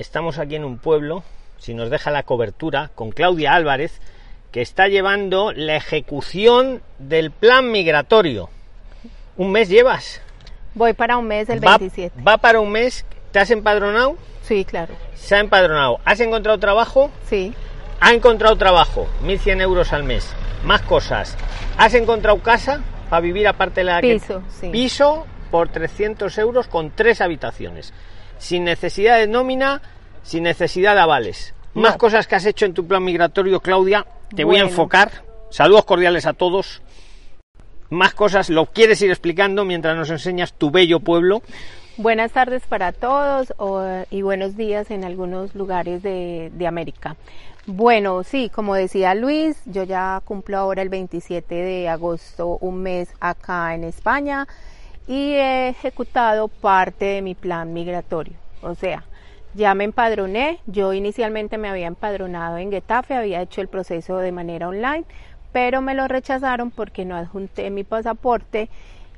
Estamos aquí en un pueblo, si nos deja la cobertura, con Claudia Álvarez, que está llevando la ejecución del plan migratorio. ¿Un mes llevas? Voy para un mes, el Va- 27. ¿Va, para un mes? ¿Te has empadronado? Sí, claro. Se ha empadronado. ¿Has encontrado trabajo? Sí, Ha encontrado trabajo, 1.100 euros al mes. Más cosas. ¿Has encontrado casa para vivir aparte de la que- Piso, sí. Piso por 300 euros con tres habitaciones. Sin necesidad de nómina, sin necesidad de avales. Más cosas que has hecho en tu plan migratorio, Claudia. Te voy a enfocar. Saludos cordiales a todos. Más cosas, lo quieres ir explicando mientras nos enseñas tu bello pueblo. Buenas tardes para todos o- y buenos días en algunos lugares de, de América. Bueno, sí, como decía Luis, yo ya cumplo ahora el 27 de agosto un mes acá en España y he ejecutado parte de mi plan migratorio. O sea, ya me empadroné, yo inicialmente me había empadronado en Getafe, había hecho el proceso de manera online, pero me lo rechazaron porque no adjunté mi pasaporte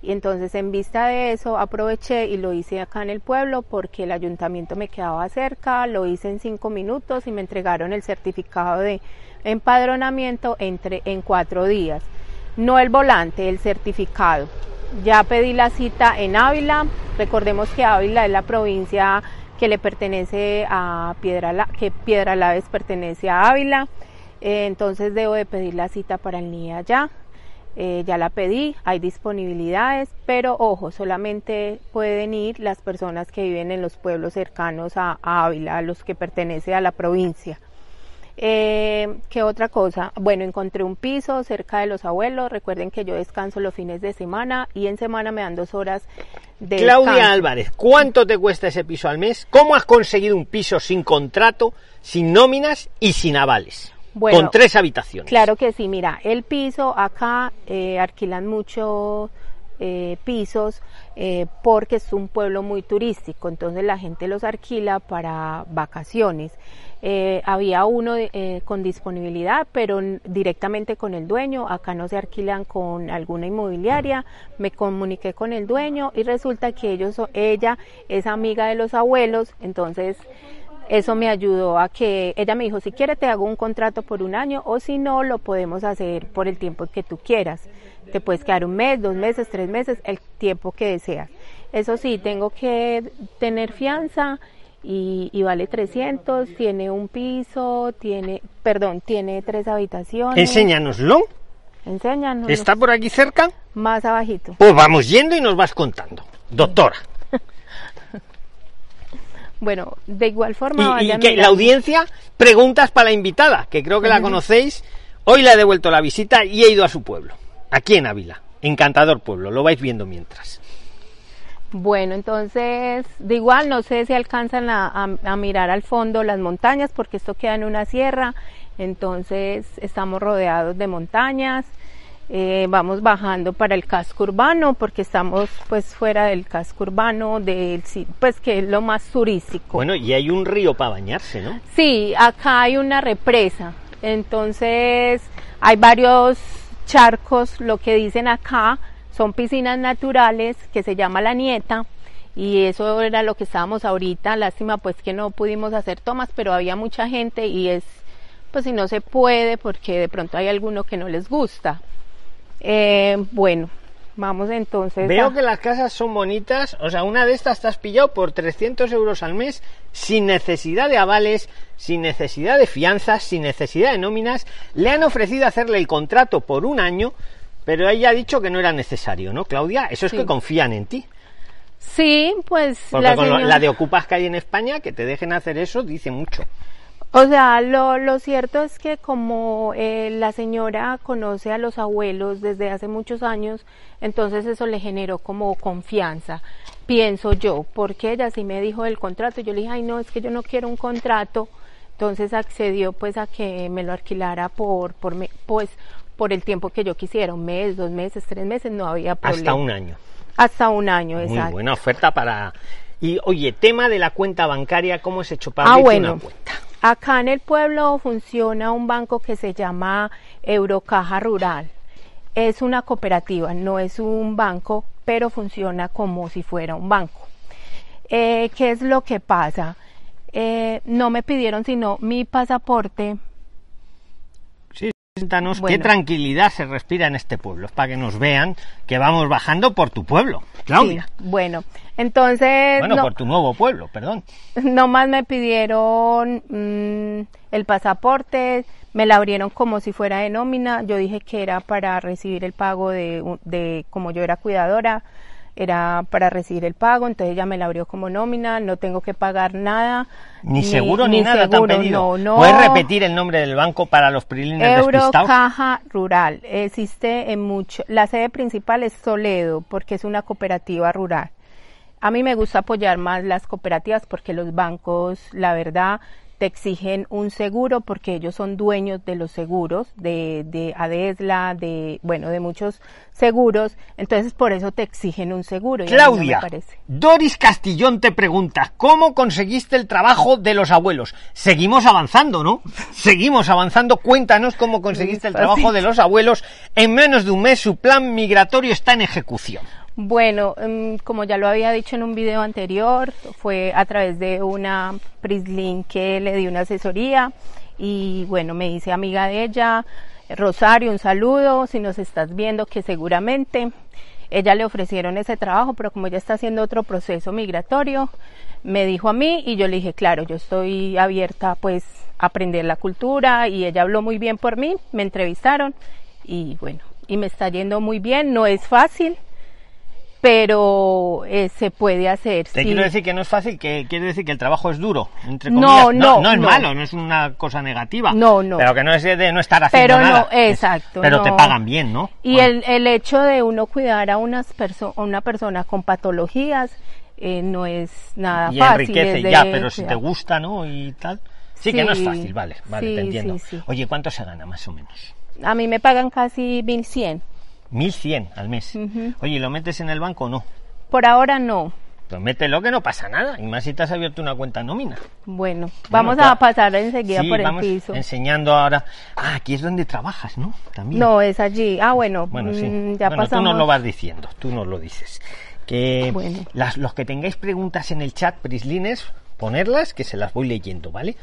y entonces en vista de eso aproveché y lo hice acá en el pueblo porque el ayuntamiento me quedaba cerca, lo hice en cinco minutos y me entregaron el certificado de empadronamiento entre, en cuatro días. No el volante, el certificado. Ya pedí la cita en Ávila. Recordemos que Ávila es la provincia que le pertenece a Piedra, que Piedralaves pertenece a Ávila. Eh, entonces debo de pedir la cita para el NIE allá. Eh, ya la pedí, hay disponibilidades, pero ojo, solamente pueden ir las personas que viven en los pueblos cercanos a, a Ávila, a los que pertenece a la provincia. Eh, ¿Qué otra cosa? Bueno, encontré un piso cerca de los abuelos. Recuerden que yo descanso los fines de semana y en semana me dan dos horas de Claudia descanso. Álvarez, ¿cuánto te cuesta ese piso al mes? ¿Cómo has conseguido un piso sin contrato, sin nóminas y sin avales? Bueno, con tres habitaciones. Claro que sí, mira, el piso acá eh, alquilan mucho eh, pisos eh, porque es un pueblo muy turístico, entonces la gente los alquila para vacaciones. Eh, había uno eh, con disponibilidad, pero directamente con el dueño. Acá no se alquilan con alguna inmobiliaria. Me comuniqué con el dueño y resulta que ellos, ella es amiga de los abuelos, entonces eso me ayudó a que ella me dijo, si quiere te hago un contrato por un año o si no, lo podemos hacer por el tiempo que tú quieras. Te puedes quedar un mes, dos meses, tres meses, el tiempo que deseas. Eso sí, tengo que tener fianza y, y vale 300, tiene un piso, tiene, perdón, tiene tres habitaciones. Enséñanoslo. Enséñanos. ¿Está por aquí cerca? Más abajito. Pues vamos yendo y nos vas contando. Doctora. Bueno, de igual forma... Y, y vayan que la audiencia, preguntas para la invitada, que creo que la conocéis. Hoy le he devuelto la visita y he ido a su pueblo, aquí en Ávila. Encantador pueblo, lo vais viendo mientras. Bueno, entonces, de igual no sé si alcanzan a, a- a mirar al fondo las montañas, porque esto queda en una sierra, entonces estamos rodeados de montañas. Eh, vamos bajando para el casco urbano, porque estamos pues fuera del casco urbano, del, pues que es lo más turístico. Bueno, y hay un río para bañarse, ¿no? Sí, acá hay una represa, entonces hay varios charcos, lo que dicen acá son piscinas naturales que se llama La Nieta y eso era lo que estábamos ahorita, lástima pues que no pudimos hacer tomas, pero había mucha gente y es pues si no se puede porque de pronto hay alguno que no les gusta. Eh, bueno, vamos entonces. Veo a- que las casas son bonitas, o sea, una de estas te has pillado por 300 euros al mes, sin necesidad de avales, sin necesidad de fianzas, sin necesidad de nóminas. Le han ofrecido hacerle el contrato por un año, pero ella ha dicho que no era necesario, ¿no, Claudia? Eso es Sí. que confían en ti. Sí, pues Porque la con la de ocupas que hay en España, que te dejen hacer eso, dice mucho. O sea, lo, lo cierto es que como eh, la señora conoce a los abuelos desde hace muchos años, entonces eso le generó como confianza, pienso yo, porque ella sí me dijo el contrato, yo le dije, ay no, es que yo no quiero un contrato, entonces accedió pues a que me lo alquilara por, por me- pues por el tiempo que yo quisiera, un mes, dos meses, tres meses, no había problema. Hasta un año. Hasta un año, Muy exacto. buena oferta para... Y oye, tema de la cuenta bancaria, ¿cómo es hecho para Ah, bueno. una cuenta? Acá en el pueblo funciona un banco que se llama Eurocaja Rural. Es una cooperativa, no es un banco, pero funciona como si fuera un banco. Eh, ¿Qué es lo que pasa? Eh, no me pidieron sino mi pasaporte. Cuéntanos qué tranquilidad se respira en este pueblo, para que nos vean que vamos bajando por tu pueblo, Claudia. Sí, bueno, entonces bueno, no, por tu nuevo pueblo, perdón. nomás me pidieron mm, el pasaporte, me la abrieron como si fuera de nómina. Yo dije que era para recibir el pago de, de como yo era cuidadora, era para recibir el pago, entonces ella me la abrió como nómina, no tengo que pagar nada. Ni, seguro ni, nada seguro, pedido. No, no. ¿Puedes repetir el nombre del banco para los prilines despistados? Eurocaja Rural. Existe en mucho. La sede principal es Toledo porque es una cooperativa rural. A mí me gusta apoyar más las cooperativas porque los bancos, la verdad, te exigen un seguro porque ellos son dueños de los seguros, de, de Adesla, de, bueno, de muchos seguros. Entonces, por eso te exigen un seguro. y no me Claudia, parece. Doris Castillón te pregunta, ¿cómo conseguiste el trabajo de los abuelos? Seguimos avanzando, ¿no? Seguimos avanzando. Cuéntanos cómo conseguiste el trabajo de los abuelos. En menos de un mes su plan migratorio está en ejecución. Bueno, mm, como ya lo había dicho en un video anterior, fue a través de una Prislin que le di una asesoría y bueno, me hice amiga de ella. Rosario, un saludo, si nos estás viendo, que seguramente ella le ofrecieron ese trabajo, pero como ella está haciendo otro proceso migratorio, me dijo a mí y yo le dije, claro, yo estoy abierta pues a aprender la cultura y ella habló muy bien por mí, me entrevistaron y bueno, y me está yendo muy bien, no es fácil, pero eh, se puede hacer. Te sí. quiero decir que no es fácil, que quiere decir que el trabajo es duro, entre No, comillas. no, no, es no. malo, no es una cosa negativa. No, no. Pero que no es de no estar haciendo Pero no, nada. Es- exacto, Pero te pagan bien, ¿no? Y Bueno. el, el hecho de uno cuidar a unas perso a una persona con patologías eh, no es nada y fácil. enriquece es ya, pero si te gusta, ¿no? Y tal. Sí, que no es fácil, vale, vale, sí, te entiendo. sí, sí. Oye, ¿cuánto se gana más o menos? A mí me pagan casi 1100. 1100 al mes. Oye, ¿y ¿lo metes en el banco o no? Por ahora no. Pues mételo que no pasa nada. Y más si te has abierto una cuenta nómina. Bueno, vamos Bueno, a pasar enseguida Sí, por el vamos piso. enseñando ahora. Ah, aquí es donde trabajas, ¿no? También. No, es allí. Ah, bueno, Bueno, sí. mm, ya bueno, pasamos. tú nos lo vas diciendo, tú nos lo dices. Que Bueno. las, los que tengáis preguntas en el chat, Prislines, ponerlas, que se las voy leyendo, ¿vale?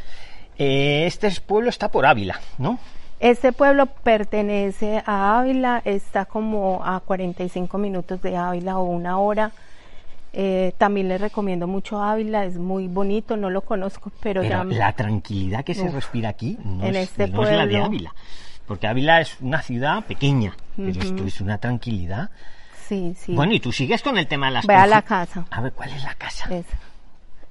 Eh, este pueblo está por Ávila, ¿no? Este pueblo pertenece a Ávila, está como a 45 minutos de Ávila o una hora. Eh, también les recomiendo mucho Ávila, es muy bonito, no lo conozco, pero, Pero ya la tranquilidad que se Uf. respira aquí no, En es, este no es la de pueblo. Ávila. Porque Ávila es una ciudad pequeña, pero Ujú. esto es una tranquilidad. sí, sí. Bueno, y tú sigues con el tema de las Ve a la casa. A ver, ¿cuál es la casa? Esa.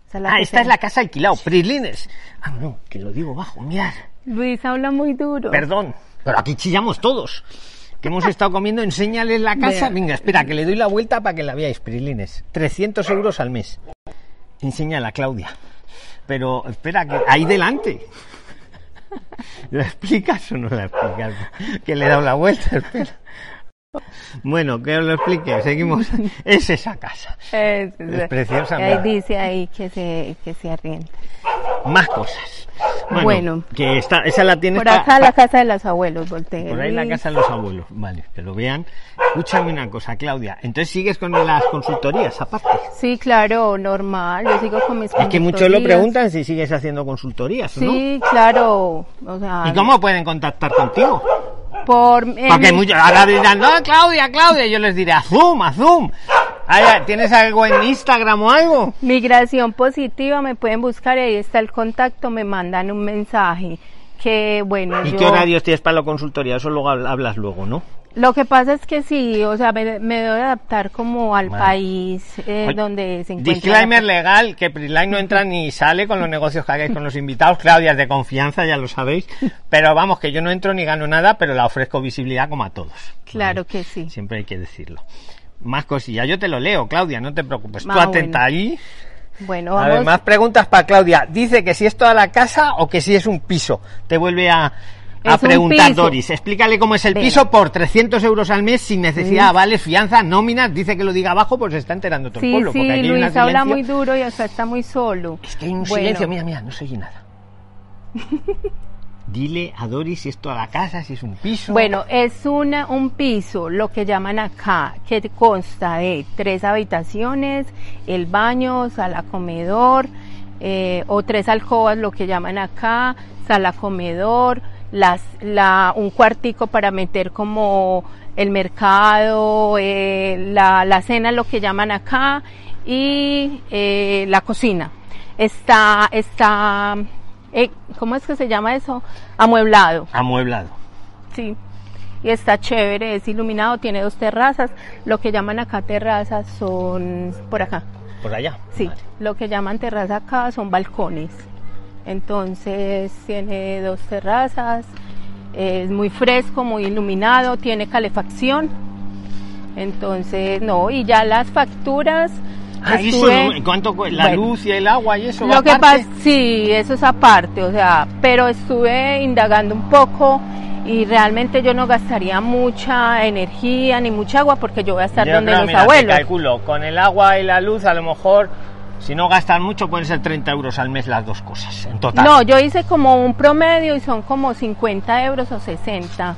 Esa es la ah, esta se- es la casa alquilado, Prislines. Ah, no, que lo digo bajo, mirad. Luis habla muy duro. Perdón, pero aquí chillamos todos. Que hemos estado comiendo, enséñales la casa. Venga, espera, que le doy la vuelta para que la veáis, Prilines. 300 euros al mes. Enséñala, Claudia. Pero espera, que ahí delante. ¿La explicas o no la explicas? Que le he dado la vuelta, espera. Bueno, que os lo explique, seguimos. Es esa casa. Es, Es preciosa, Ahí dice ahí que se, que se arrienda. Más cosas. Bueno, Bueno. que está, esa la tienes Por acá pa- la casa de los abuelos, volteé. Por ahí la casa de los abuelos, vale, que lo vean. Escúchame una cosa, Claudia. Entonces sigues con las consultorías, aparte. Sí, claro, normal. Yo sigo con mis Es que muchos lo preguntan si sigues haciendo consultorías, ¿no? Sí, claro. O sea, ¿Y cómo pueden contactar contigo? Por Porque mi- muchos ahora dirán, no, Claudia, Claudia. Yo les diré, a Zoom, a Zoom. Ah, ¿Tienes algo en Instagram o algo? migración positiva me pueden buscar y ahí está el contacto, me mandan un mensaje. Que bueno, ¿Y yo- qué horarios tienes para la consultoría? Eso luego habl- hablas luego, ¿no? Lo que pasa es que sí, o sea, me, me debo adaptar como al Vale. país eh, Oye, donde se encuentra. Disclaimer la- legal, que Prisline no entra ni sale con los negocios que hagáis con los invitados. Claudia es de confianza, ya lo sabéis. Pero vamos, que yo no entro ni gano nada, pero la ofrezco visibilidad como a todos. Claro que sí. Siempre hay que decirlo. Más cosillas. Yo te lo leo, Claudia, no te preocupes. Tú Ah, atenta bueno. ahí. Bueno, A vamos. ver, más preguntas para Claudia. Dice que si es toda la casa o que si es un piso. Te vuelve a, a preguntar. Doris. Explícale cómo es el Venga. piso por 300 euros al mes sin necesidad de avales, fianzas, nóminas. Dice que lo diga abajo, pues se está enterando todo el pueblo. sí, porque aquí hay Luis habla muy duro y hasta está muy solo. Es que hay un Bueno, silencio. Mira, mira, no se oye nada. Dile a Doris si es toda la casa, si es un piso. Bueno, es una, un piso, lo que llaman acá, que consta de tres habitaciones, el baño, sala comedor, eh, o tres alcobas, lo que llaman acá, sala comedor, las, la, un cuartico para meter como el mercado, eh, la, la cena, lo que llaman acá, y eh, la cocina. Está, está, eh, ¿cómo es que se llama eso? Amueblado. Amueblado. Sí. Y está chévere, es iluminado, tiene dos terrazas. Lo que llaman acá terrazas son por acá. Por allá. Sí, Vale. lo que llaman terraza acá son balcones. Entonces tiene dos terrazas, es muy fresco, muy iluminado, tiene calefacción. Entonces, no, y ya las facturas. Ah, estuve- no- ¿Cuánto cu- La Bueno, luz y el agua y eso lo que pasa, sí, eso es aparte, o sea, pero estuve indagando un poco y realmente yo no gastaría mucha energía ni mucha agua porque yo voy a estar Yo donde creo, los mira, abuelos. calculo, con el agua y la luz a lo mejor, si no gastan mucho, pueden ser 30 euros al mes las dos cosas, en total. No, yo hice como un promedio y son como 50 euros o 60.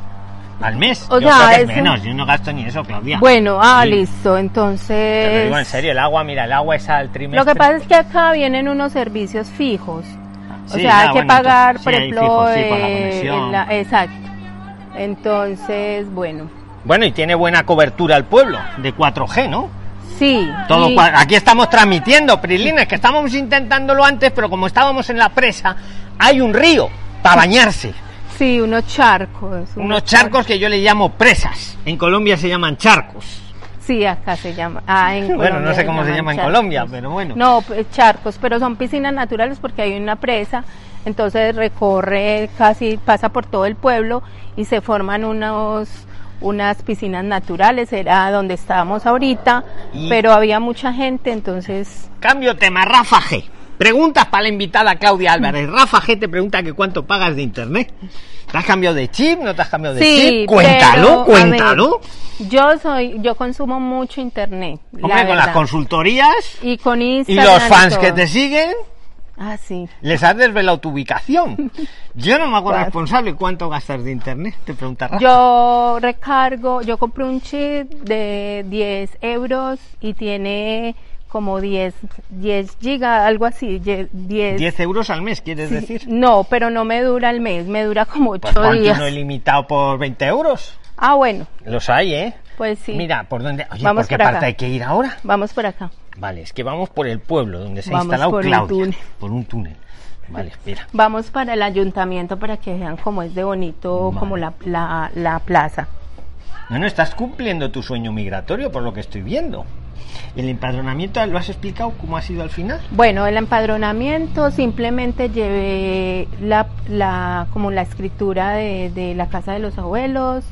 ¿Al mes? O yo sea, creo que es un- menos, yo no gasto ni eso, Claudia. Bueno, ah, Sí. listo, Te entonces... lo digo en serio, el agua, mira, el agua es al trimestre. Lo que pasa es que acá vienen unos servicios fijos. O Sí, sea, hay que pagar, entonces, por sí, hay ejemplo, fijos, sí, por la conexión. en la- exacto. Entonces, bueno, Bueno, y tiene buena cobertura el pueblo, de 4G, ¿no? Sí. Todo y- aquí estamos transmitiendo, Prilines, que estábamos intentándolo antes, pero como estábamos en la presa, hay un río para bañarse. Sí, unos charcos. Unos charcos que yo le llamo presas. En Colombia se llaman charcos. Sí, acá se llama. Ah, en Bueno, Colombia no sé cómo se llaman llama en charcos. Colombia, pero bueno. No, pues, charcos, pero son piscinas naturales porque hay una presa, entonces recorre casi, pasa por todo el pueblo y se forman unos unas piscinas naturales, era donde estábamos ahorita, Y- pero había mucha gente, entonces Cambio tema, Rafa G. Preguntas para la invitada Claudia Álvarez. Rafa G te pregunta que cuánto pagas de internet. ¿Te has cambiado de chip? ¿No te has cambiado de sí, chip? Cuéntalo, pero, cuéntalo. ver, yo soy, yo consumo mucho internet. la Hombre, con las consultorías y con y Instagram los fans que te siguen, Ah, sí. les has desvelado tu ubicación. Yo no me hago responsable cuánto gastas de internet, te pregunta Rafa. Yo recargo, yo compré un chip de 10 euros y tiene como 10, 10 gigas, algo así, 10. 10 euros al mes, ¿quieres decir? No, pero no me dura el mes, me dura como 8 Pues días. uno ilimitado por 20 euros. Ah, bueno, Los hay, ¿eh? pues sí. Mira, ¿por dónde? Oye, Vamos ¿por qué por acá. parte hay que ir ahora? Vamos por acá. Vale, es que vamos por el pueblo donde se ha Vamos instalado por un Claudia. túnel. Por un túnel. Vale, mira. Vamos para el ayuntamiento para que vean cómo es de bonito, como la, la, la plaza. Bueno, estás cumpliendo tu sueño migratorio por lo que estoy viendo. El empadronamiento, ¿lo has explicado cómo ha sido al final? Bueno, el empadronamiento simplemente llevé la, la, como la escritura de, de la casa de los abuelos,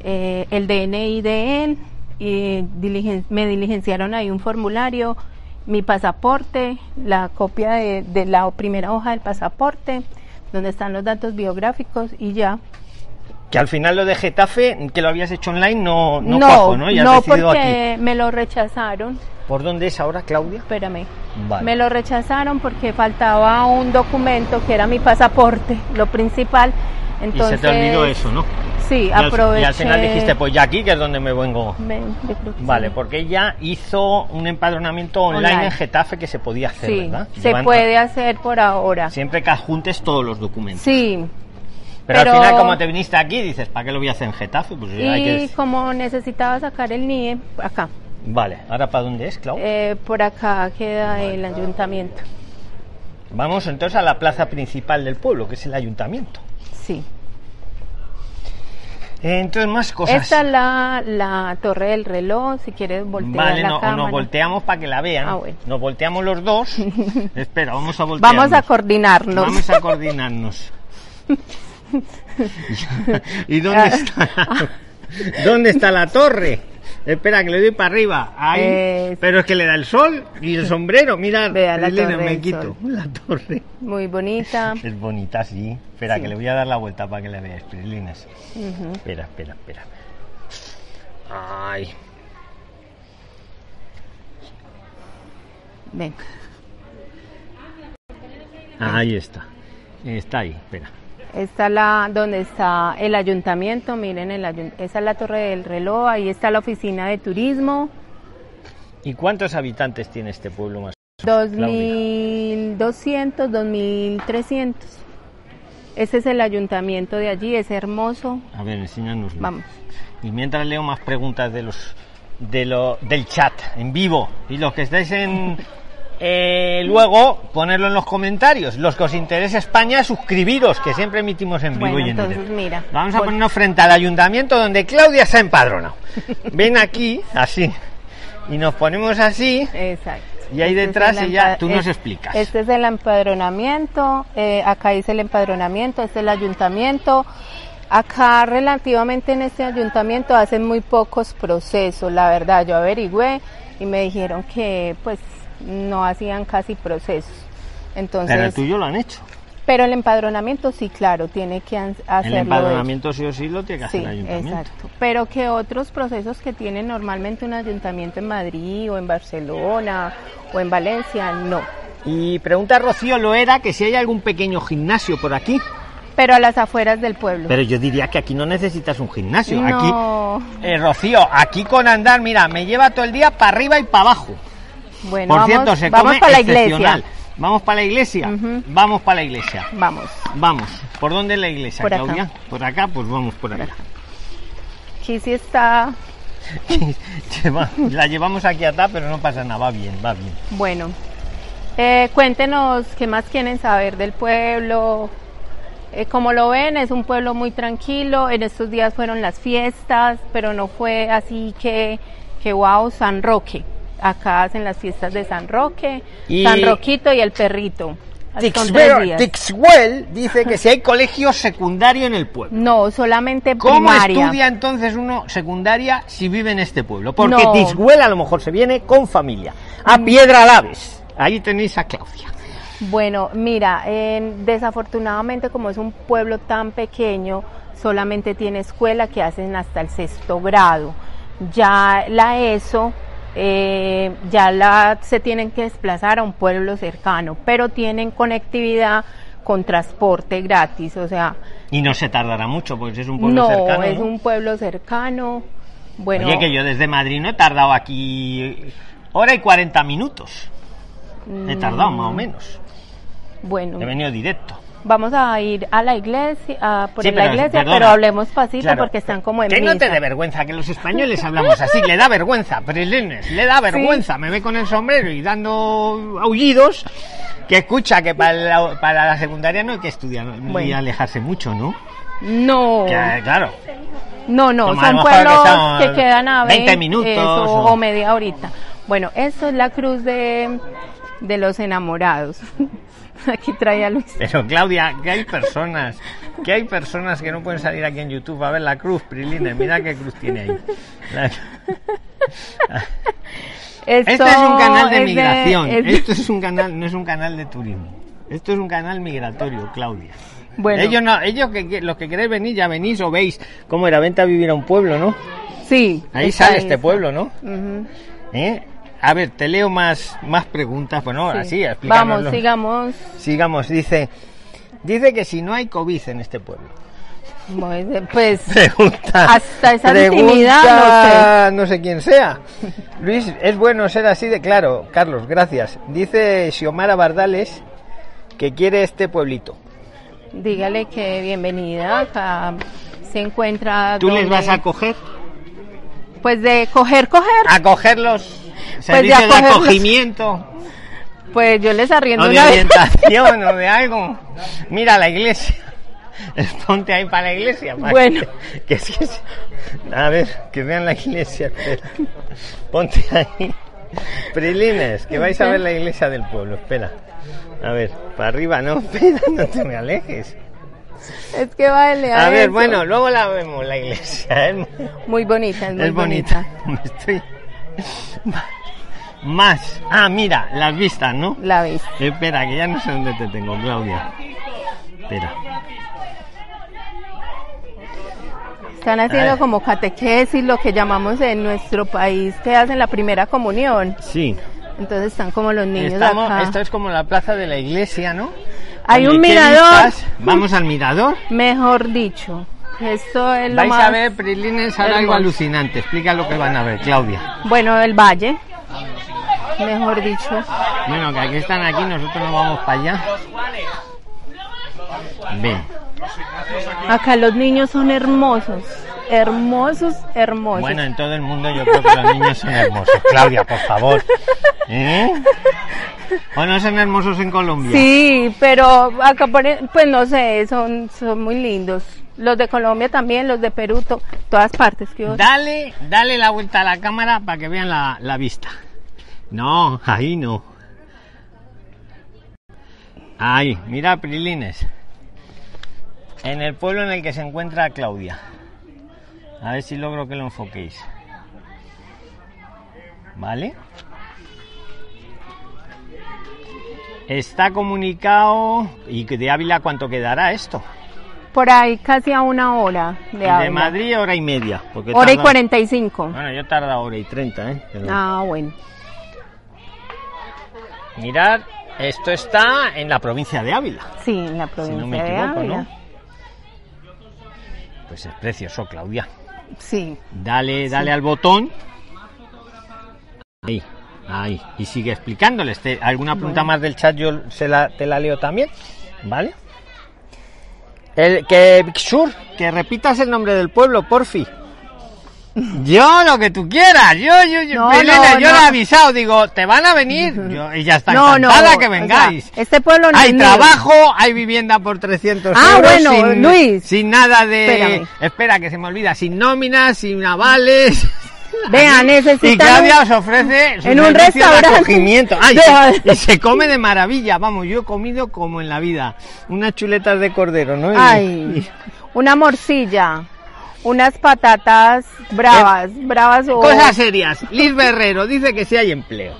eh, el DNI de él, y diligen- me diligenciaron ahí un formulario, mi pasaporte, la copia de, de la primera hoja del pasaporte, donde están los datos biográficos y ya. Que al final lo de Getafe, que lo habías hecho online, no, no, cuajo, ¿no? No decidido porque me lo rechazaron. ¿Por dónde es ahora, Claudia? Espérame. Vale. Me lo rechazaron porque faltaba un documento que era mi pasaporte, lo principal. Entonces, y se te olvidó eso, ¿no? Sí, Y al, y al final dijiste, pues ya aquí, que es donde me vengo. Me- yo creo que Vale, sí. porque ella hizo un empadronamiento online, Online. en Getafe que se podía hacer, Sí, ¿verdad? se Llevan- puede hacer por ahora. Siempre que adjuntes todos los documentos. Sí. pero, pero- al final, como te viniste aquí, dices, ¿para qué lo voy a hacer en Getafe? Pues hay Y que... como necesitaba sacar el NIE, acá. Vale, ¿ahora para dónde es, Clau? Eh, por acá queda el ayuntamiento. Vamos entonces a la plaza principal del pueblo, que es el ayuntamiento. Sí. Eh, Entonces, más cosas. Esta es la, la torre del reloj, si quieres voltear Vale, la no, o cámara. nos volteamos para que la vean. Ah, bueno. Nos volteamos los dos. Espera, vamos a voltear. Vamos a coordinarnos. Vamos a coordinarnos. ¿Y dónde está? ¿Dónde está la torre? Espera, que le doy para arriba. Ahí. Pero es que le da el sol y el sombrero. Mira, Vea la Elena, torre me quito. La torre. Muy bonita. Es bonita, sí. Espera, Sí. que le voy a dar la vuelta para que la veáis, Prilines. Ujú. Espera, espera, espera. Ay. Ven. Ahí está. Está ahí, espera. Está la donde está el ayuntamiento, miren el esa es la torre del reloj, ahí está la oficina de turismo, ¿Y cuántos habitantes tiene este pueblo más? Claudia. 2200, 2300. Ese es el ayuntamiento de allí, es hermoso. A ver, enséñanos. Vamos. Y mientras leo más preguntas de los de lo, del chat en vivo y los que estáis en eh, luego ponerlo en los comentarios. Los que os interese España, suscribiros, que siempre emitimos en vivo Bueno, y en entonces directo. mira. Vamos a vol- ponernos frente al ayuntamiento donde Claudia se ha empadronado. Ven aquí, así. Y nos ponemos así. Exacto. Y ahí Este es detrás ella- empa- tú nos explicas. Este es el empadronamiento, eh, acá dice el empadronamiento, este es el ayuntamiento. Acá relativamente en este ayuntamiento hacen muy pocos procesos, la verdad, yo averigüé y me dijeron que pues no hacían casi procesos. Entonces, Pero el tuyo lo han hecho. pero el empadronamiento sí, claro, tiene que hacerlo. El empadronamiento sí o sí lo tiene que hacer Sí, el ayuntamiento. exacto. Pero que otros procesos que tiene normalmente un ayuntamiento en Madrid o en Barcelona o en Valencia, no. Y pregunta Rocío Loera que si hay algún pequeño gimnasio por aquí. Pero a las afueras del pueblo. Pero yo diría que aquí no necesitas un gimnasio. no, Aquí, eh, Rocío, aquí con andar, mira, me lleva todo el día para arriba y para abajo. Bueno, Por vamos, cierto, se vamos come para la iglesia. Vamos para la iglesia. Vamos para la iglesia. Vamos. Vamos. ¿Por dónde es la iglesia, Por acá. Claudia? Por acá, pues vamos por acá. Aquí sí está, la llevamos aquí atrás, pero no pasa nada, va bien, va bien. bueno. Eh, cuéntenos qué más quieren saber del pueblo. Eh, como lo ven, es un pueblo muy tranquilo. En estos días fueron las fiestas, pero no fue así que, que wow, San Roque. Acá hacen las fiestas de San Roque, Y- San Roquito y el perrito. Tixwell. Tixwell dice que si hay colegio secundario en el pueblo. No, solamente ¿Cómo primaria. estudia entonces uno secundaria si vive en este pueblo? Porque No. Tisguel a lo mejor se viene con familia. A Piedra Laves. Ahí tenéis a Claudia. Bueno, mira, en- desafortunadamente como es un pueblo tan pequeño, solamente tiene escuela que hacen hasta el sexto grado. Ya la ESO, eh, ya la, se tienen que desplazar a un pueblo cercano, pero tienen conectividad con transporte gratis, o sea, Y no se tardará mucho porque es un pueblo no, cercano. es ¿no? un pueblo cercano. Bueno, Oye, que yo desde Madrid no he tardado aquí hora y 40 minutos. He tardado más o menos. bueno, He venido directo. Vamos a ir a la iglesia, a por Sí, la pero, iglesia, perdona. pero hablemos pasito Claro. porque están como en Que no te dé vergüenza, que los españoles hablamos así, le da vergüenza, Prilines, le da vergüenza, me ve con el sombrero y dando aullidos, que escucha que para la, para la secundaria no hay que estudiar y Bueno. alejarse mucho, ¿no? No, Que, claro, no, no, Como a son que pueblos son que, quedan a 20 20 minutos eso, o- o media horita. Bueno, esto es la cruz de, de los enamorados. Aquí trae a Luis. pero Claudia, que hay personas, que hay personas que no pueden salir aquí en YouTube a ver la cruz, Prilines, mira qué cruz tiene ahí. La- Esto Este es un canal de es migración, es- esto es un canal, no es un canal de turismo. Esto es un canal migratorio, Claudia. Bueno, Ellos no, ellos que, que- los que queréis venir ya venís o veis cómo era venta a vivir a un pueblo, ¿no? sí. Ahí sale este pueblo, ¿no? ¿Eh? A ver, te leo más, más preguntas. Bueno, sí. así. Vamos, sigamos. Sigamos, dice, dice que si no hay COVID en este pueblo. Pues, Pregunta. Hasta esa pregunta, intimidad, no sé quién sea. Luis, es bueno ser así de claro. Carlos, gracias. Dice Xiomara Bardales que quiere este pueblito. dígale que bienvenida. Acá se encuentra. ¿Tú les vas a acoger? Pues de coger, coger. Pues de ¿Servicio de, acogimiento? Pues yo les arriendo ¿O de una vez. orientación o de algo? Mira la iglesia. Ponte ahí para la iglesia. para Bueno. Que, que que a ver, que vean la iglesia. espera. Ponte ahí. Prilines, que vais a ver la iglesia del pueblo. Espera. A ver, para arriba, no, espera, no te me alejes. Es que vale. A ver, bueno, luego la vemos, la iglesia. Es, Muy bonita, es muy es bonita. Me estoy... Más. Ah, mira, las vistas, ¿no? La ves. Espera, que ya no sé dónde te tengo, Claudia. Espera. Están haciendo como catequesis, lo que llamamos en nuestro país, que hacen la primera comunión. Sí. Entonces están como los niños Estamos, acá. esto es como la plaza de la iglesia, ¿no? Hay un ¿qué mirador. vistas? Vamos al mirador. Mejor dicho, esto es lo Vais más... a ver, Prilines, ahora algo alucinante. Explica lo que van a ver, Claudia. Bueno, el valle. Mejor dicho. Bueno, que aquí están aquí, nosotros nos vamos para allá. Ven. Acá los niños son hermosos. Hermosos, hermosos. Bueno, en todo el mundo yo creo que los niños son hermosos. Claudia, por favor. ¿Eh? ¿O no son hermosos en Colombia? Sí, pero acá pues no sé, son, son muy lindos. Los de Colombia también, los de Perú, to- todas partes. Dale, dale la vuelta a la cámara para que vean la, la vista. No, ahí no. Ahí, mira, Prilines. En el pueblo en el que se encuentra Claudia. A ver si logro que lo enfoquéis. ¿Vale? Está comunicado. ¿Y de Ávila cuánto quedará esto? Por ahí casi a una hora de de. Madrid hora y media. Porque Hora y tarda- 45. Bueno, yo tarda hora y treinta, ¿eh? Pero- Ah, bueno. Mirad, esto está en la provincia de Ávila. Sí, en la Si provincia no me de equivoco, Ávila. ¿no? Pues es precioso, Claudia. Sí. Dale, dale al botón. Ahí, ahí. Y sigue explicándoles. Te- ¿Alguna pregunta más del chat? Yo se la, te la leo también. ¿Vale? El, que, Sur, que repitas el nombre del pueblo, porfi. Yo, lo que tú quieras. Yo, yo, yo, No, no, yo no. le he avisado. Digo, ¿te van a venir? Yo, y ya está No, no. encantada que o sea, vengáis. este pueblo no Hay trabajo, hay vivienda por 300 Ah, euros. bueno, sin, Luis. Sin nada de. Espérame. Espera, que se me olvida. Sin nóminas, sin avales. Vean, Y necesitan Claudia un- os ofrece su en un servicio de restaurante. acogimiento. Ay, y se come de maravilla. Vamos, yo he comido como en la vida. Unas chuletas de cordero, ¿no? Y- Ay, una morcilla, unas patatas bravas, bravas o... Cosas serias. Liz Berrero dice que sí hay empleo.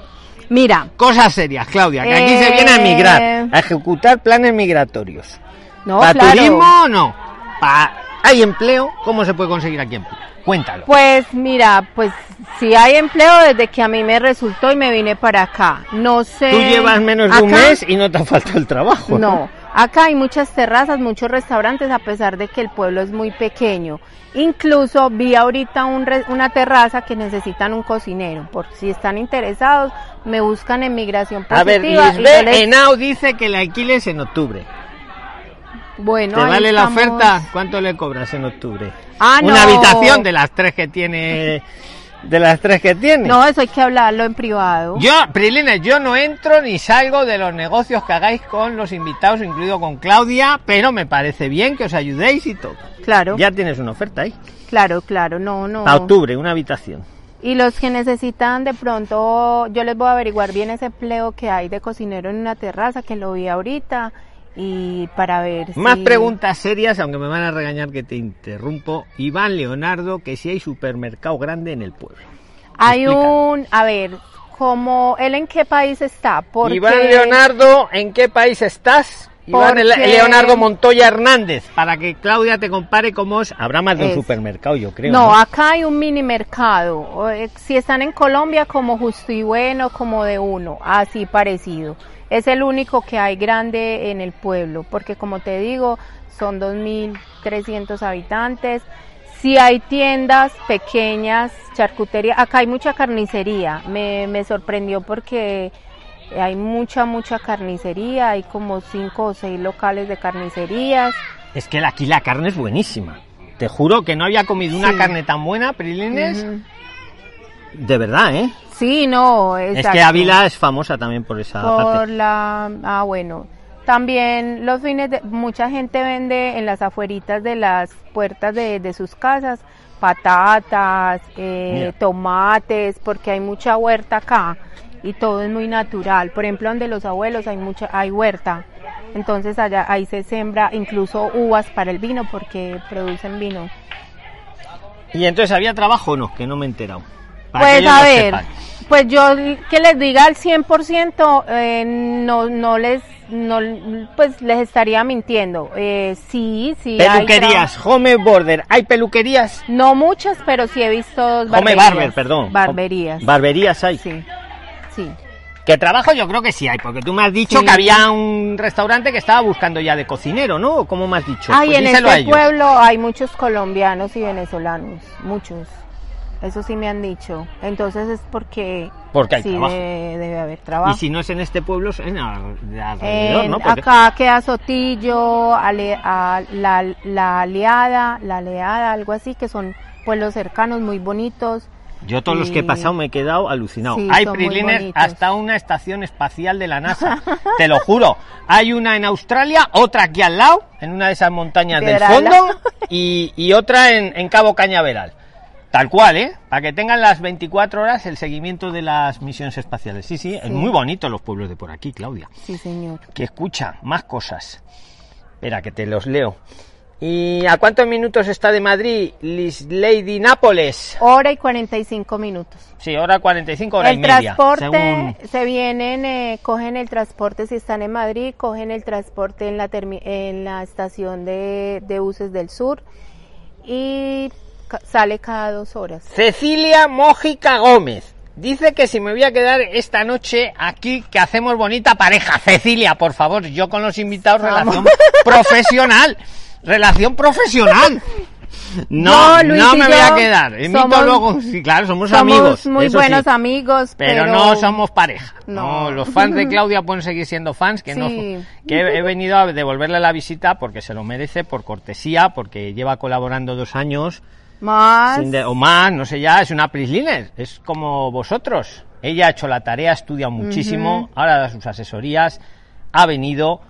Mira, Cosas serias, Claudia, que aquí se Eh, viene a migrar, a ejecutar planes migratorios. no, ¿Para claro. turismo o no? Pa- ¿Hay empleo? ¿Cómo se puede conseguir aquí empleo? Cuéntalo. Pues mira, pues si hay empleo desde que a mí me resultó y me vine para acá. No sé. Tú llevas menos de un mes y no te ha faltado el trabajo. No, acá hay muchas terrazas, muchos restaurantes, a pesar de que el pueblo es muy pequeño. Incluso vi ahorita un re- una terraza que necesitan un cocinero. Por si están interesados, me buscan en migración A ver, positiva. y yo Lisbeth les- Henao dice que le alquiles en octubre. Bueno, ¿Te la oferta? ¿Cuánto le cobras en octubre? Ah, no. Una habitación de las tres que tiene. De las tres que tiene. No, eso hay que hablarlo en privado. Yo, Prilines, yo no entro ni salgo de los negocios que hagáis con los invitados, incluido con Claudia, pero me parece bien que os ayudéis y todo. Claro, Ya tienes una oferta ahí. claro, claro, no, no. A octubre, una habitación. Y los que necesitan de pronto, yo les voy a averiguar bien ese empleo que hay de cocinero en una terraza, que lo vi ahorita, y para ver Más si- preguntas serias, aunque me van a regañar que te interrumpo. Iván Leonardo, que si hay supermercado grande en el pueblo. Hay un, a ver, como él en qué país está, porque Iván Leonardo, ¿en qué país estás? Iván Porque- Le- Leonardo Montoya Hernández, para que Claudia te compare cómo es. Habrá más de un supermercado, yo creo. No, acá hay un mini mercado. eh, Si están en Colombia, como justo y bueno, como de uno, así parecido. Es el único que hay grande en el pueblo, porque como te digo, son 2.300 habitantes. Si hay tiendas pequeñas, charcutería, acá hay mucha carnicería. Me, me sorprendió porque hay mucha, mucha carnicería. Hay como cinco o seis locales de carnicerías. Es que aquí la carne es buenísima. Te juro que no había comido una Sí. carne tan buena, Prilines. De verdad, ¿eh? Sí, no, Es exacto. que Ávila es famosa también por esa por parte. la ah bueno también los fines de mucha gente vende en las afueritas de las puertas de, de sus casas patatas eh, tomates porque hay mucha huerta acá y todo es muy natural. Por ejemplo, donde los abuelos hay mucha, hay huerta. Entonces allá ahí se sembra incluso uvas para el vino porque producen vino. ¿Y entonces había trabajo o no? Que no me he enterado. Pues a ver, pues yo que les diga al 100% eh, no no les no pues les estaría mintiendo. Eh, sí, sí hay Peluquerías, tra- home border. ¿Hay peluquerías? No muchas, pero sí he visto Home barberías. barber, perdón. Barberías. Barberías hay. Sí. Sí. Que trabajo yo creo que sí hay, porque tú me has dicho Sí. que había un restaurante que estaba buscando ya de cocinero, ¿no? ¿Cómo me has dicho? Ay, Pues en este pueblo hay muchos colombianos y venezolanos, muchos. Eso sí me han dicho. Entonces es porque Porque hay sí trabajo. debe, debe haber trabajo. Y si no es en este pueblo, es en al- de alrededor, En- ¿no? Porque- acá queda Sotillo, Ale- a- la, la Aliada, la Aleada, algo así, que son pueblos cercanos muy bonitos. Yo todos los que he pasado me he quedado alucinado. Sí, Hay bonitos. hasta una estación espacial de la NASA, te lo juro. Hay una en Australia, otra aquí al lado, en una de esas montañas del fondo, y, y otra en, en Cabo Cañaveral. Tal cual, ¿eh? Para que tengan las 24 horas el seguimiento de las misiones espaciales. Sí, sí, es muy bonito los pueblos de por aquí, Claudia. Sí, señor. Que escucha, más cosas. Espera, que te los leo. ¿Y a cuántos minutos está de Madrid Lady Nápoles? Hora y 45 minutos. Sí, hora 45, hora y el media. transporte, según- se vienen, eh, cogen el transporte si están en Madrid, cogen el transporte en la, en la estación de, de buses del sur y sale cada dos horas. Cecilia Mójica Gómez. Dice que si me voy a quedar esta noche aquí, que hacemos bonita pareja. Cecilia, por favor, yo con los invitados, Vamos. relación profesional. Relación profesional. No, No, no, Luis y me voy a quedar. Invito somos- luego. Sí, claro, somos, Somos amigos. muy buenos sí. amigos, Pero, pero, no somos pareja. No. No. los fans de Claudia pueden seguir siendo fans. Que, no, que he venido a devolverle la visita porque se lo merece, por cortesía, porque lleva colaborando dos años más. de- o más, no sé ya, es una Prisliner, es como vosotros. Ella ha hecho la tarea, ha estudiado muchísimo, ahora da sus asesorías, ha venido,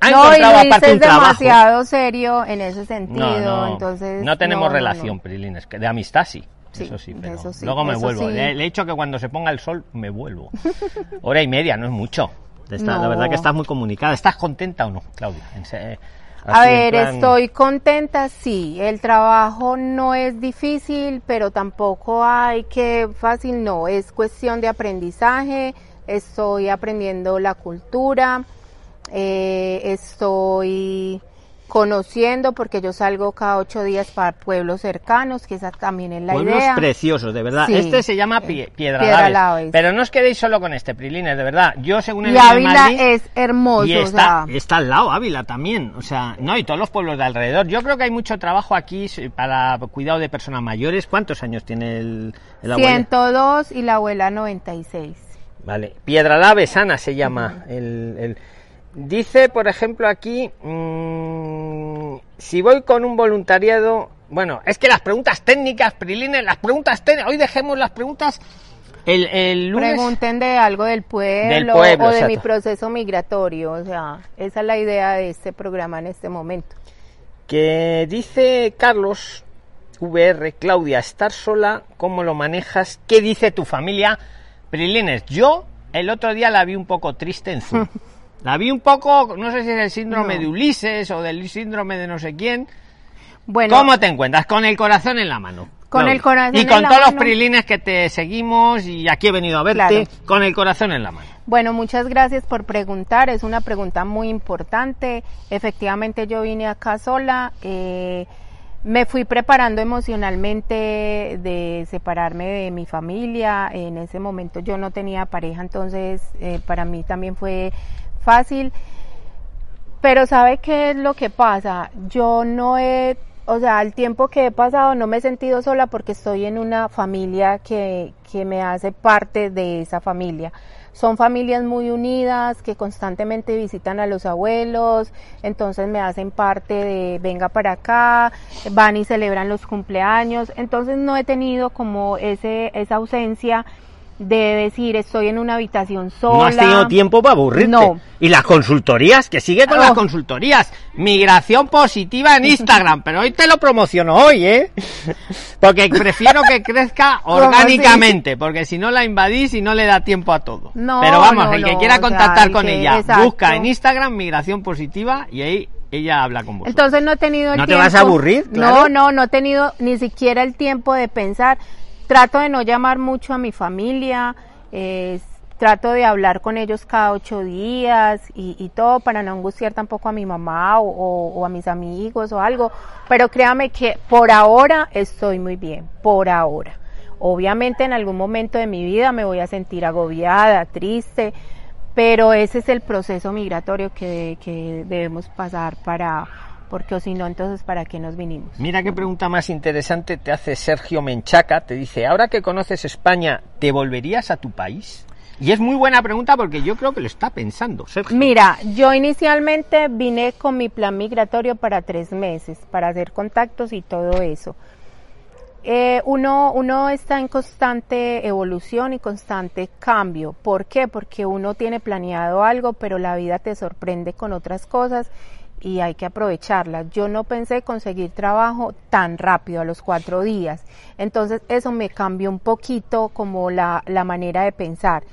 ha no, y encontrado Luis aparte es un trabajo. demasiado serio en ese sentido, No, no, entonces no tenemos no, relación, no. Prislines, que de amistad sí. Sí, eso sí, pero eso sí, luego me vuelvo. sí. Le, he dicho que cuando se ponga el sol me vuelvo. Hora y media, no es mucho. Está- La No. verdad que estás muy comunicada. ¿Estás contenta o no, Claudia? A ver, estoy contenta, sí. El trabajo no es difícil, pero tampoco hay que fácil, no. Es cuestión de aprendizaje. Estoy aprendiendo la cultura. eh, estoy conociendo porque yo salgo cada ocho días para pueblos cercanos, que esa también es la Pueblos idea. preciosos, de verdad. Sí. Este se llama Pie- Piedra, Piedra Laves. Pero no os quedéis solo con este, Prilines, de verdad. Yo, según he Y Ávila Madrid, es hermoso, y o está, sea, está al lado Ávila también. O sea, no, y todos los pueblos de alrededor. Yo creo que hay mucho trabajo aquí para cuidado de personas mayores. ¿Cuántos años tiene el, el abuelo? 102 y la abuela 96. Vale. Piedra Laves, Ana se llama. el, el- Dice, por ejemplo, aquí, mm, si voy con un voluntariado... Bueno, es que las preguntas técnicas, Prilines, las preguntas técnicas... Hoy dejemos las preguntas el, el lunes... Pregunten de algo del pueblo, Del pueblo, o de mi proceso migratorio, o sea, esa es la idea de este programa en este momento. Que dice Carlos VR, Claudia, estar sola, ¿cómo lo manejas? ¿Qué dice tu familia? Prilines, yo el otro día la vi un poco triste en Zoom. La vi un poco, no sé si es el síndrome No. de Ulises o del síndrome de no sé quién. Bueno, ¿Cómo te encuentras? Con el corazón en la mano. Con el corazón Y en con la todos los prilines que te seguimos y aquí he venido a verte, Claro. con el corazón en la mano. bueno, muchas gracias por preguntar, es una pregunta muy importante. Efectivamente yo vine acá sola, eh, me fui preparando emocionalmente de separarme de mi familia, en ese momento yo no tenía pareja, entonces eh, para mí también fue fácil. Pero ¿sabe qué es lo que pasa? Yo no he, o sea, el tiempo que he pasado no me he sentido sola porque estoy en una familia que, que me hace parte de esa familia. Son familias muy unidas que constantemente visitan a los abuelos, entonces me hacen parte de venga para acá, van y celebran los cumpleaños, entonces no he tenido como ese, esa ausencia de decir estoy en una habitación sola. No has tenido tiempo para aburrirte. No. Y las consultorías, que sigue con Oh. las consultorías. Migración positiva en Instagram, pero hoy te lo promociono hoy, ¿eh? Porque prefiero que crezca orgánicamente, porque si no la invadís y no le da tiempo a todo. No, pero vamos, no, el que no, quiera o sea, contactar con que- ella, exacto. busca en Instagram migración positiva y ahí ella habla con vos. Entonces no he tenido el ¿No te tiempo. vas a aburrir? Claro. No, no, no he tenido ni siquiera el tiempo de pensar. Trato de no llamar mucho a mi familia, eh, trato de hablar con ellos cada ocho días y, todo para no angustiar tampoco a mi mamá o, a mis amigos o algo. Pero créame que por ahora estoy muy bien, por ahora. Obviamente en algún momento de mi vida me voy a sentir agobiada, triste, pero ese es el proceso migratorio que debemos pasar para, porque o si no, entonces ¿para qué nos vinimos? Mira qué pregunta más interesante te hace Sergio Menchaca. Te dice, ahora que conoces España, ¿te volverías a tu país? Y es muy buena pregunta porque yo creo que lo está pensando, Sergio. Mira, yo inicialmente vine con mi plan migratorio para tres meses, para hacer contactos y todo eso. Eh, uno, uno está en constante evolución y constante cambio. ¿Por qué? Porque uno tiene planeado algo, pero la vida te sorprende con otras cosas y hay que aprovecharlas. Yo no pensé conseguir trabajo tan rápido, a los cuatro días. Entonces eso me cambió un poquito como la, la manera de pensar.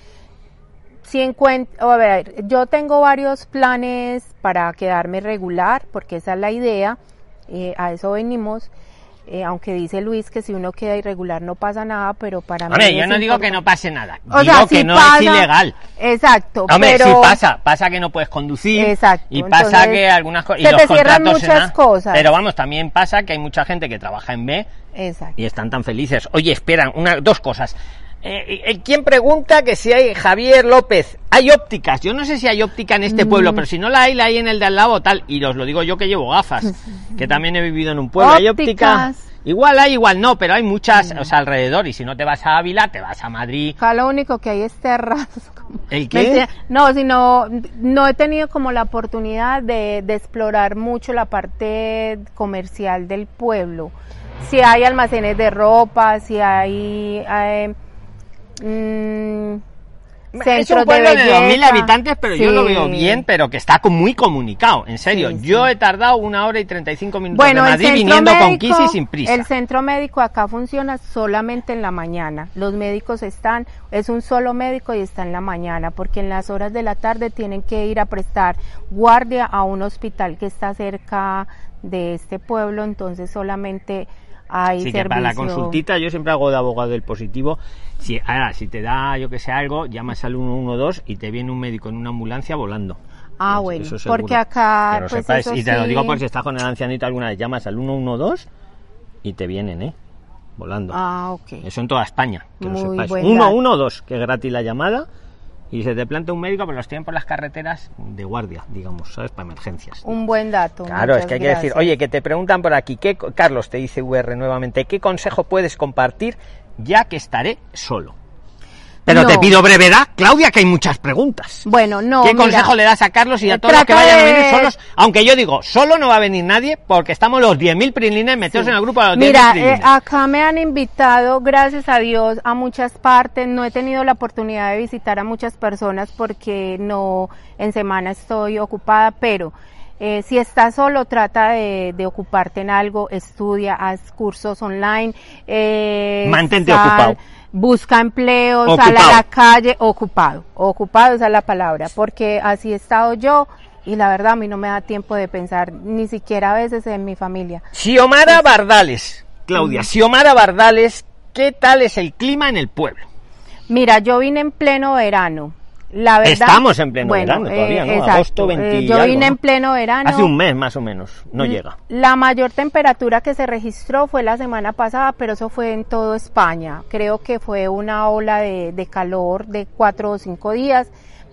Si encuentro, a ver, yo tengo varios planes para quedarme regular, porque esa es la idea, eh, a eso venimos. Eh, aunque dice Luis que si uno queda irregular no pasa nada, pero para mí. Hombre, yo es no digo que no pase nada. O digo sea, que no pasa- es ilegal. Exacto, Hombre, pero sí pasa. Pasa que no puedes conducir. Exacto, Y pasa entonces, que algunas cosas. Y se los te cierran en muchas cosas. Pero vamos, también pasa que hay mucha gente que trabaja en B Exacto. y están tan felices. Oye, esperan, una, dos cosas. Eh, eh, ¿Quién pregunta que si hay Javier López? Hay ópticas. Yo no sé si hay óptica en este Mm. pueblo, pero si no la hay, la hay en el de al lado o tal. Y os lo digo yo que llevo gafas, que también he vivido en un pueblo. ¿Hay óptica? Ópticas. Igual hay, igual no, pero hay muchas, Mm. o sea, alrededor. Y si no te vas a Ávila, te vas a Madrid. Acá lo único que hay es terrazas. ¿El qué? No, sino no he tenido como la oportunidad de, de explorar mucho la parte comercial del pueblo. Si hay almacenes de ropa, si hay, eh, mm, es un pueblo de, belleza. 2.000 habitantes, pero yo lo veo bien, pero que está con- muy comunicado, en serio. Sí, sí. Yo he tardado una hora y 35 minutos Bueno, de Madrid viniendo con médico, Kisi sin prisa. El centro médico acá funciona solamente en la mañana. Los médicos están, es un solo médico y está en la mañana, porque en las horas de la tarde tienen que ir a prestar guardia a un hospital que está cerca de este pueblo, entonces solamente hay Así que para la consultita yo siempre hago de abogado del positivo. Si, ahora, si te da, yo que sé, algo, llamas al 112 y te viene un médico en una ambulancia volando. Ah, Eso- bueno, porque acá, Que lo pues sepáis. eso y te lo digo por si estás con el ancianito alguna vez, llamas al 112 y te vienen, ¿eh? Volando. Ah, ok. Eso en toda España, que lo Muy sepáis. buen 112, que es gratis la llamada. Y se te planta un médico, pero los tienen por las carreteras de guardia, digamos, ¿sabes? Para emergencias. Un buen dato. Claro, es que hay que decir, oye, que te preguntan por aquí, ¿qué, Carlos te dice VR nuevamente, ¿qué consejo puedes compartir ya que estaré solo? Pero No. te pido brevedad, Claudia, que hay muchas preguntas. Bueno, no. ¿Qué mira, consejo le das a Carlos y a eh, todos los que vayan a venir solos? Aunque yo digo, solo no va a venir nadie porque estamos los 10.000 prilines metidos en el grupo de los 10.000 Mira, eh, acá me han invitado, gracias a Dios, a muchas partes. No he tenido la oportunidad de visitar a muchas personas porque no, en semana estoy ocupada, pero eh, si estás solo, trata de, de ocuparte en algo, estudia, haz cursos online. eh, Mantente sal, ocupado. Busca empleo, sal Ocupado. a la calle, ocupado. Ocupado esa es la palabra, porque así he estado yo. Y la verdad a mí no me da tiempo de pensar ni siquiera a veces en mi familia. Xiomara Bardales, Claudia, Xiomara Bardales, ¿qué tal es el clima en el pueblo? Mira, yo vine en pleno verano. La verdad, Estamos en pleno bueno, verano todavía, eh, ¿no? exacto. Agosto 20 Eh, yo vine en pleno verano. Hace un mes más o menos, no Mm, llega. La mayor temperatura que se registró fue la semana pasada, pero eso fue en toda España. Creo que fue una ola de, de calor de cuatro o cinco días.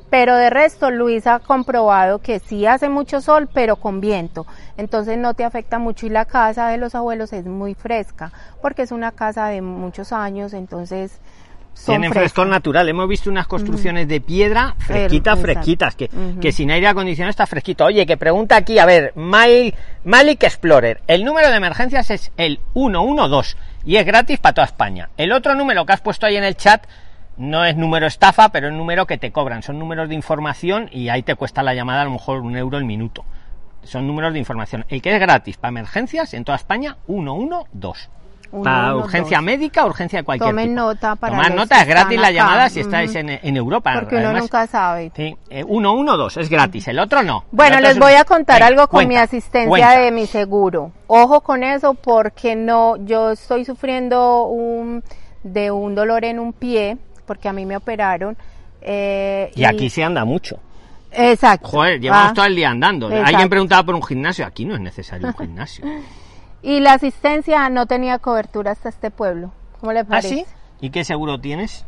Pero de resto, Luis ha comprobado que sí hace mucho sol, pero con viento. Entonces no te afecta mucho y la casa de los abuelos es muy fresca, porque es una casa de muchos años, entonces Tienen frescor natural. Hemos visto unas construcciones de piedra fresquitas, fresquitas, que, que sin aire acondicionado está fresquito. Oye, que pregunta aquí, a ver, Mal- Malik Explorer. El número de emergencias es el 112 y es gratis para toda España. El otro número que has puesto ahí en el chat no es número estafa, pero es número que te cobran. Son números de información y ahí te cuesta la llamada a lo mejor un euro el minuto. Son números de información. El que es gratis para emergencias en toda España, 112. Para 112. urgencia médica, urgencia de cualquier Tomen tipo. nota para Tomad los nota, es gratis la acá. llamada si estáis en, en Europa. Porque uno nunca sabe. Sí, eh, 112 es gratis, el otro no. Bueno, otro les es- voy a contar algo con cuenta, mi asistencia cuenta. de mi seguro. Ojo con eso porque no, yo estoy sufriendo un, de un dolor en un pie porque a mí me operaron. eh, Y aquí se anda mucho. Exacto. Joder, llevamos Ah, todo el día andando. exacto. Alguien preguntaba por un gimnasio. Aquí no es necesario un gimnasio. Y la asistencia no tenía cobertura hasta este pueblo. ¿Cómo le ¿Ah, parece? sí? ¿Y qué seguro tienes?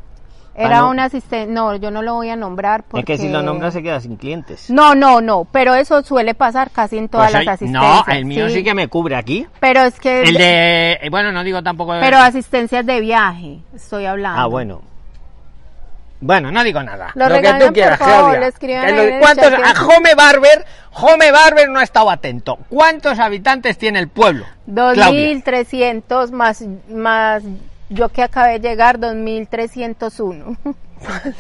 Era Ah, no. una asistente, no, yo no lo voy a nombrar porque... Es que si lo nombras se queda sin clientes. No, no, no, pero eso suele pasar casi en todas Pues, las asistencias. no, el mío sí. que me cubre aquí. Pero es que... El de... eh, Bueno, no digo tampoco... de- Pero asistencias de viaje, estoy hablando. Ah, bueno. Bueno, no digo nada. Lo que tú por quieras, favor, Claudia. lo- en ¿Cuántos... A Home Barber, Home Barber no ha estado atento. ¿Cuántos habitantes tiene el pueblo? Claudia? 2.300 más, más yo que acabé de llegar, 2.301.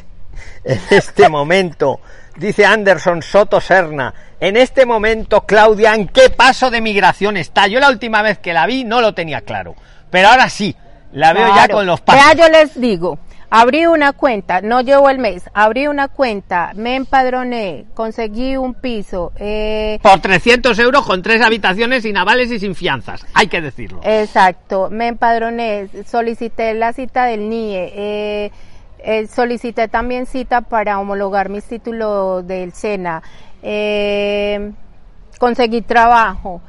En este momento, dice Anderson Soto Serna, en este momento, Claudia, ¿en qué paso de migración está? Yo la última vez que la vi no lo tenía claro, pero ahora sí, la veo ya con los pasos. Vea, yo les digo, abrí una cuenta, no llevo el mes, abrí una cuenta, me empadroné, conseguí un piso, eh, Por 300 euros con tres habitaciones sin avales y sin fianzas, hay que decirlo. Exacto, me empadroné, solicité la cita del NIE, eh, eh, solicité también cita para homologar mis títulos del SENA, eh, conseguí trabajo.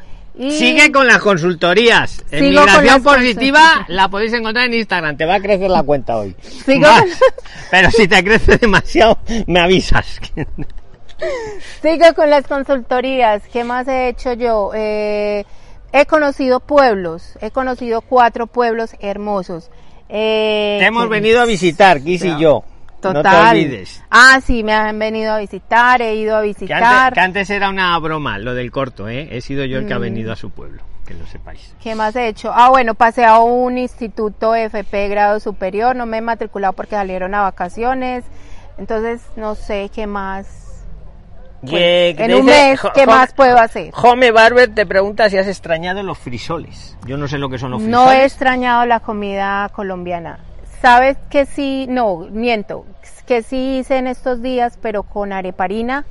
Y Sigue con las consultorías. En Sigo Migración Positiva la podéis encontrar en Instagram. Te va a crecer la cuenta hoy. Sigo Más. con- Pero si te crece demasiado, me avisas. Sigo con las consultorías. ¿Qué más he hecho yo? Eh, he conocido pueblos, he conocido cuatro pueblos hermosos. Eh, Te hemos que- venido a visitar, Kiss y yo. Total. No te olvides. Ah, sí, me han venido a visitar, he ido a Que visitar. antes, que antes era una broma, lo del corto, ¿eh? He sido yo el que ha Mm. venido a su pueblo, que lo sepáis. ¿Qué más he hecho? Ah, bueno, pasé a un instituto FP grado superior, no me he matriculado porque salieron a vacaciones. Entonces, no sé qué más. En un mes, ¿qué más puedo hacer? Home Barber te pregunta si has extrañado los frisoles. Yo no sé lo que son los frisoles. No he extrañado la comida colombiana. ¿Sabes que sí? No, miento. Que sí hice en estos días, pero con areparina,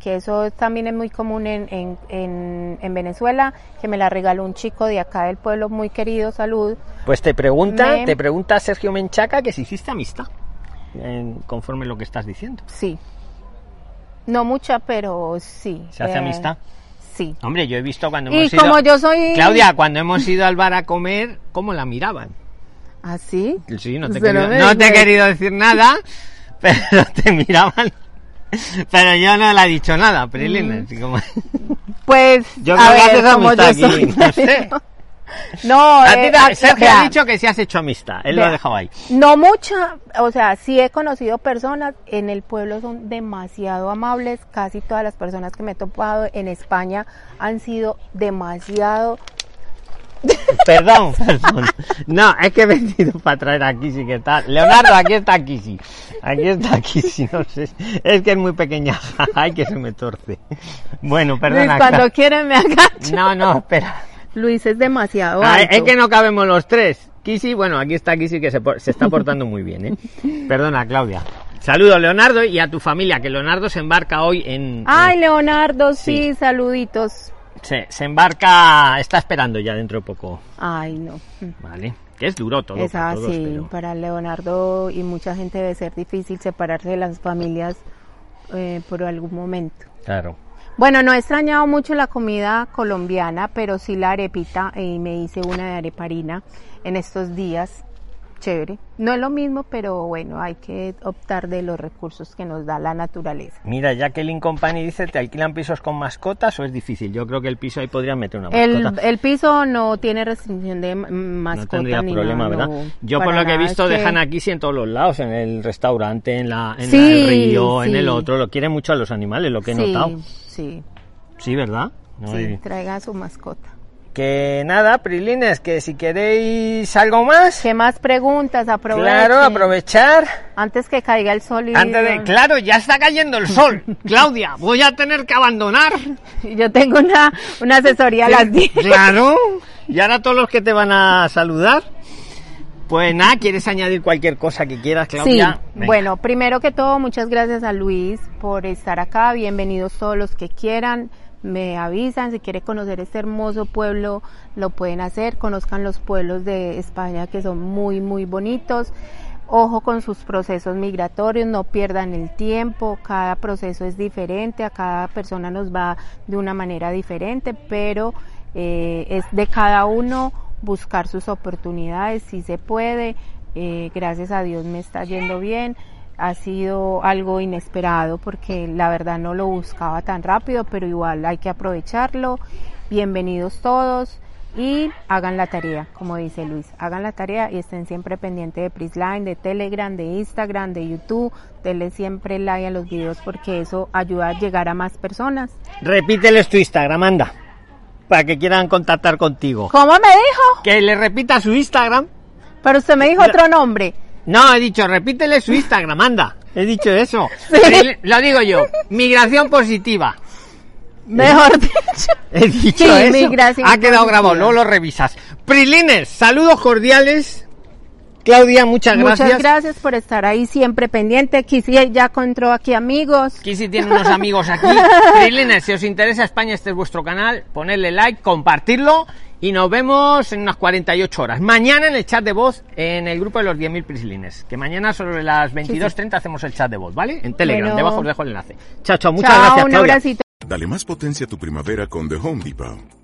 que eso también es muy común en, en, en, en Venezuela, que me la regaló un chico de acá del pueblo muy querido, salud. Pues te pregunta, Me- te pregunta Sergio Menchaca que si hiciste amistad. en- conforme lo que estás diciendo. Sí. No mucha, pero sí. ¿Se hace Eh, amistad? Sí. Hombre, yo he visto cuando Y ido... como yo soy... Claudia, cuando hemos ido al bar a comer, ¿cómo la miraban? ¿Ah, sí? Sí, no te, he lo querido, me- no te he me- querido decir nada, pero te miraban. Pero yo no le he dicho nada, Prilina. Mm. como- Pues, Yo a creo que ver, haces como yo aquí, no sé. No, A ti eh, Sergio ha dicho que sí has hecho amistad. Él lo ha dejado ahí. No mucha, o sea, sí he conocido personas, en el pueblo son demasiado amables, casi todas las personas que me he topado en España han sido demasiado... Perdón, perdón. No, es que he venido para traer a Kisi que está. Leonardo, aquí está Kisi. Aquí está Kisi, no sé. Es que es muy pequeña. Ay, que se me torce. Bueno, Luis, perdona. cuando quieren me agacho. No, no, espera. Luis es demasiado es que no cabemos los tres. Kisi, bueno, aquí está Kisi que se, se está portando muy bien, ¿eh? Perdona, Claudia. Saludos, Leonardo, y a tu familia, que Leonardo se embarca hoy en... Ay, Leonardo, sí, Sí. saluditos. Se, se embarca, está esperando ya dentro de poco, Ay, no. ¿vale? Que es duro todo es para todos, así, pero- para Leonardo y mucha gente debe ser difícil separarse de las familias eh, por algún momento. Claro. Bueno, no he extrañado mucho la comida colombiana, pero sí la arepita y me hice una de areparina en estos días. Chévere. No es lo mismo, pero bueno, hay que optar de los recursos que nos da la naturaleza. Mira, Jacqueline Company dice, ¿te alquilan pisos con mascotas o es difícil? Yo creo que el piso ahí podrían meter una mascota. el piso no tiene restricción de m- no mascota tendría ni problema, nada, ¿verdad? no, Yo por lo que he visto que- dejan aquí sí en todos los lados, en el restaurante, en la en Sí, el río, en el otro, lo quieren mucho a los animales, lo que he sí, notado. Sí, Sí, ¿verdad? No sí, hay- traiga a su mascota. Que nada, Prilines, que si queréis algo más, ¿Qué más preguntas? Aprovechen. claro, aprovechar. Antes que caiga el sol y... Antes de, claro, ya está cayendo el sol. Claudia, voy a tener que abandonar. Yo tengo una, una asesoría a las 10. Claro. Y ahora todos los que te van a saludar. Pues nada, ¿quieres añadir cualquier cosa que quieras, Sí, Claudia? Venga. bueno, primero que todo, muchas gracias a Luis por estar acá. Bienvenidos todos los que quieran. Me avisan, si quiere conocer este hermoso pueblo, lo pueden hacer. Conozcan los pueblos de España que son muy, muy bonitos. Ojo con sus procesos migratorios, no pierdan el tiempo. Cada proceso es diferente, a cada persona nos va de una manera diferente, pero eh, es de cada uno buscar sus oportunidades, si se puede. Eh, gracias a Dios me está yendo bien. Ha sido algo inesperado porque la verdad no lo buscaba tan rápido, pero igual hay que aprovecharlo. Bienvenidos todos y hagan la tarea, como dice Luis. Hagan la tarea y estén siempre pendientes de Prisline, de Telegram, de Instagram, de YouTube. Denle siempre like a los videos porque eso ayuda a llegar a más personas. Repíteles tu Instagram, anda. Para que quieran contactar contigo. ¿Cómo me dijo? Que le repita su Instagram. Pero usted me dijo otro nombre. No, he dicho, repítele su Instagram, anda. He dicho eso. Lo digo yo. Migración positiva. Mejor dicho. He dicho Sí, eso. migración ha quedado grabado, luego lo revisas. Prilines, saludos cordiales. Claudia, muchas gracias. Muchas gracias por estar ahí siempre pendiente. Quisiera ya encontró aquí amigos. Kisi tiene unos amigos aquí. Prilines, si os interesa España, este es vuestro canal. Ponedle like, compartirlo y nos vemos en unas 48 horas. Mañana en el chat de voz en el grupo de los 10.000 Prislines. Que mañana sobre las 22.30 hacemos el chat de voz, ¿vale? En Telegram, Bueno. debajo os dejo el enlace. Chao, chao, muchas Chao, gracias, un Claudia. abracito. Dale más potencia a tu primavera con The Home Depot.